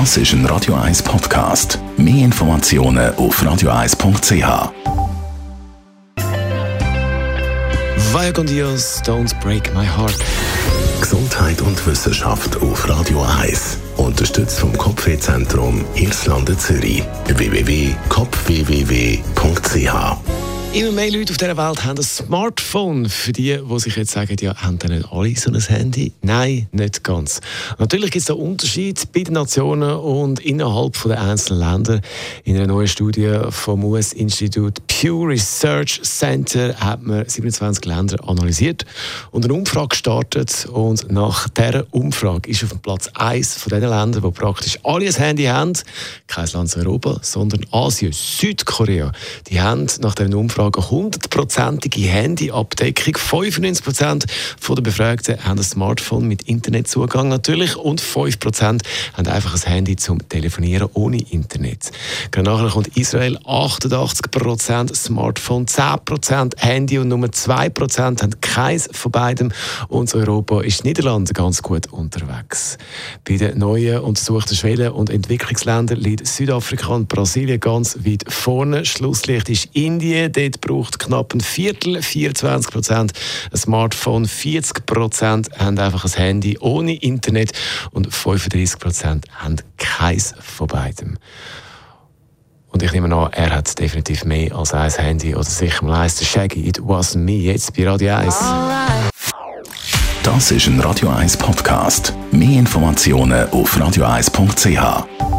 Das ist ein Radio 1 Podcast. Mehr Informationen auf radio1.ch. Vaya con Dios, don't break my heart. Gesundheit und Wissenschaft auf Radio 1. Unterstützt vom Kopfwehzentrum Irlande Zürich. www.kopfwww.ch Immer mehr Leute auf dieser Welt haben ein Smartphone. Für die, die sich jetzt sagen, ja, haben dann nicht alle so ein Handy? Nein, nicht ganz. Natürlich gibt es da Unterschiede bei den Nationen und innerhalb der einzelnen Länder. In einer neuen Studie vom US-Institut Pew Research Center hat man 27 Länder analysiert und eine Umfrage gestartet. Und nach dieser Umfrage ist auf dem Platz 1 von den Ländern, wo praktisch alle ein Handy haben, kein Land in Europa, sondern Asien, Südkorea. Die haben nach dieser Umfrage Umfrage hundertprozentige Handyabdeckung. 95% der Befragten haben ein Smartphone mit Internetzugang natürlich und 5% haben einfach ein Handy zum Telefonieren ohne Internet. Gerade nachher kommt Israel 88% Smartphone, 10% Handy und nur 2% haben keins von beidem. Und Europa ist Niederlande ganz gut unterwegs. Bei den neuen untersuchten Schwellen- und Entwicklungsländern liegt Südafrika und Brasilien ganz weit vorne. Schlusslicht ist Indien. Dort Internet braucht knapp ein Viertel, 24 Prozent ein Smartphone, 40 Prozent haben einfach ein Handy ohne Internet und 35 Prozent haben keins von beidem. Und ich nehme an, er hat definitiv mehr als ein Handy oder sich mal eins. Shaggy, it wasn't me. Jetzt bei Radio 1. Das ist ein Radio 1 Podcast. Mehr Informationen auf radio1.ch.